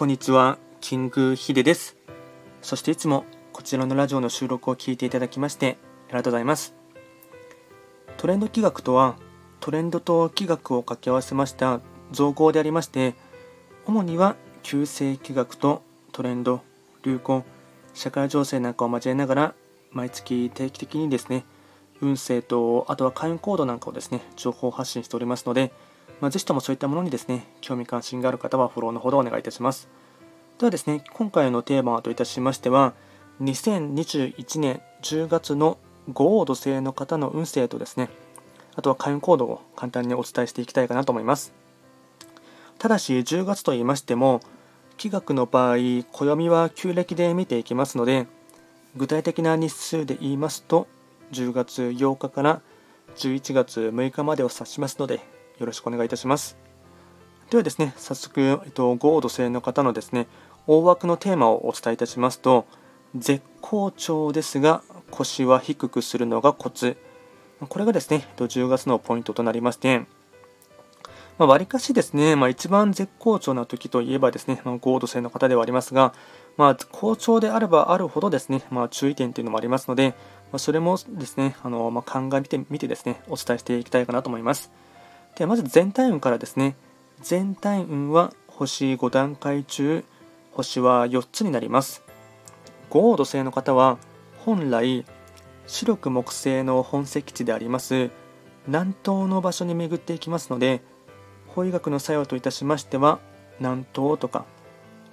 こんにちは、キングヒデです。そしていつもこちらのラジオの収録を聞いていただきましてありがとうございます。トレンド企画とは、トレンドと企画を掛け合わせました造語でありまして、主には旧世企画とトレンド、流行、社会情勢なんかを交えながら、毎月定期的にですね、運勢と、あとは会員コードなんかをですね、情報発信しておりますので、まあ、ぜひともそういったものにですね、興味関心がある方はフォローのほどお願いいたします。ではですね、今回のテーマといたしましては、2021年10月の豪土星の方の運勢とですね、あとは開運コードを簡単にお伝えしていきたいかなと思います。ただし、10月と言いましても、気学の場合、暦は旧暦で見ていきますので、具体的な日数で言いますと、10月8日から11月6日までを指しますので、よろしくお願いいたします。ではですね、早速、えっと、ゴード星の方のですね、大枠のテーマをお伝えいたしますと、絶好調ですが、腰は低くするのがコツ。これがですね、10月のポイントとなりまして、まあ、割かしですね、まあ、一番絶好調な時といえばですね、まあ、ゴード星の方ではありますが、まあ、好調であればあるほどですね、まあ、注意点というのもありますので、まあ、それもですね、あのまあ、鑑みてみてですね、お伝えしていきたいかなと思います。ではまず全体運からですね、全体運は星5段階中、星は4つになります。五黄土星の方は、本来、白く木星の本石地であります南東の場所に巡っていきますので、法医学の作用といたしましては、南東とか、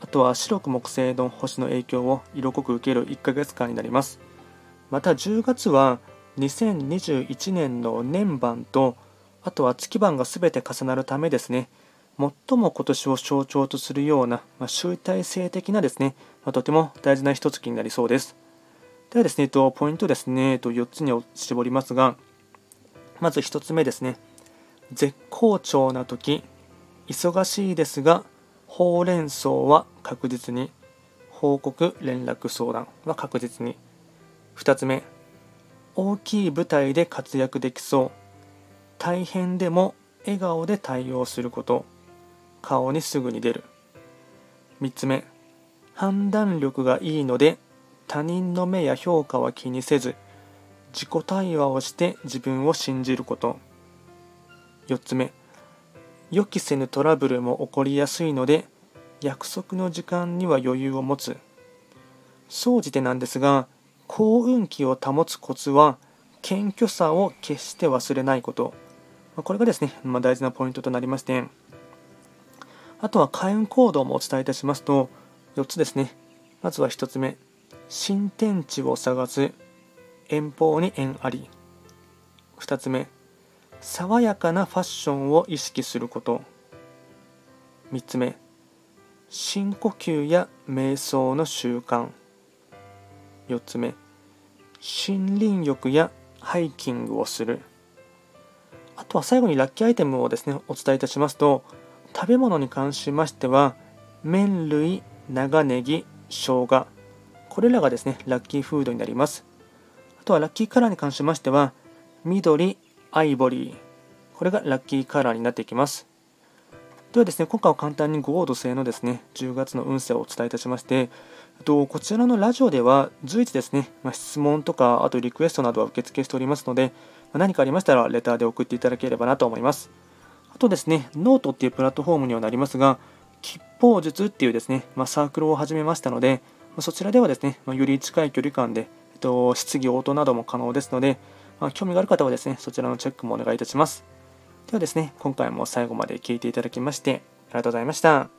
あとは白く木星の星の影響を色濃く受ける1ヶ月間になります。また10月は2021年の年番とあとは月番が全て重なるためですね、最も今年を象徴とするような、まあ、集大成的なですね、まあ、とても大事な一月になりそうです。ではですね、えっとポイントですね、と4つに絞りますが、まず1つ目ですね、絶好調な時、忙しいですが、ほうれん草は確実に、報告、連絡、相談は確実に。2つ目、大きい舞台で活躍できそう。大変でも笑顔で対応すること。顔にすぐに出る。3つ目。判断力がいいので他人の目や評価は気にせず自己対話をして自分を信じること。4つ目。予期せぬトラブルも起こりやすいので約束の時間には余裕を持つ。総じてなんですが幸運期を保つコツは謙虚さを決して忘れないこと。まこれがですね、ま、大事なポイントとなりまして、あとは開運行動もお伝えいたしますと、4つですね。まずは1つ目、新天地を探す、遠方に縁あり。2つ目、爽やかなファッションを意識すること。3つ目、深呼吸や瞑想の習慣。4つ目、森林浴やハイキングをする。とは最後にラッキーアイテムをですね、お伝えいたしますと、食べ物に関しましては、麺類、長ネギ、生姜、これらがですね、ラッキーフードになります。あとはラッキーカラーに関しましては、緑、アイボリー、これがラッキーカラーになっていきます。ではですね、今回は簡単にゴード製のですね、10月の運勢をお伝えいたしまして、とこちらのラジオでは随時ですね、ま、質問とか、あとリクエストなどは受付しておりますので、何かありましたらレターで送っていただければなと思います。あとですね、ノートっていうプラットフォームにはなりますが、吉方術っていうですね、まあ、サークルを始めましたので、まそちらではですね、まより近い距離感で、えっと、質疑応答なども可能ですので、まあ、興味がある方はですね、そちらのチェックもお願いいたします。ではですね、今回も最後まで聞いていただきまして、ありがとうございました。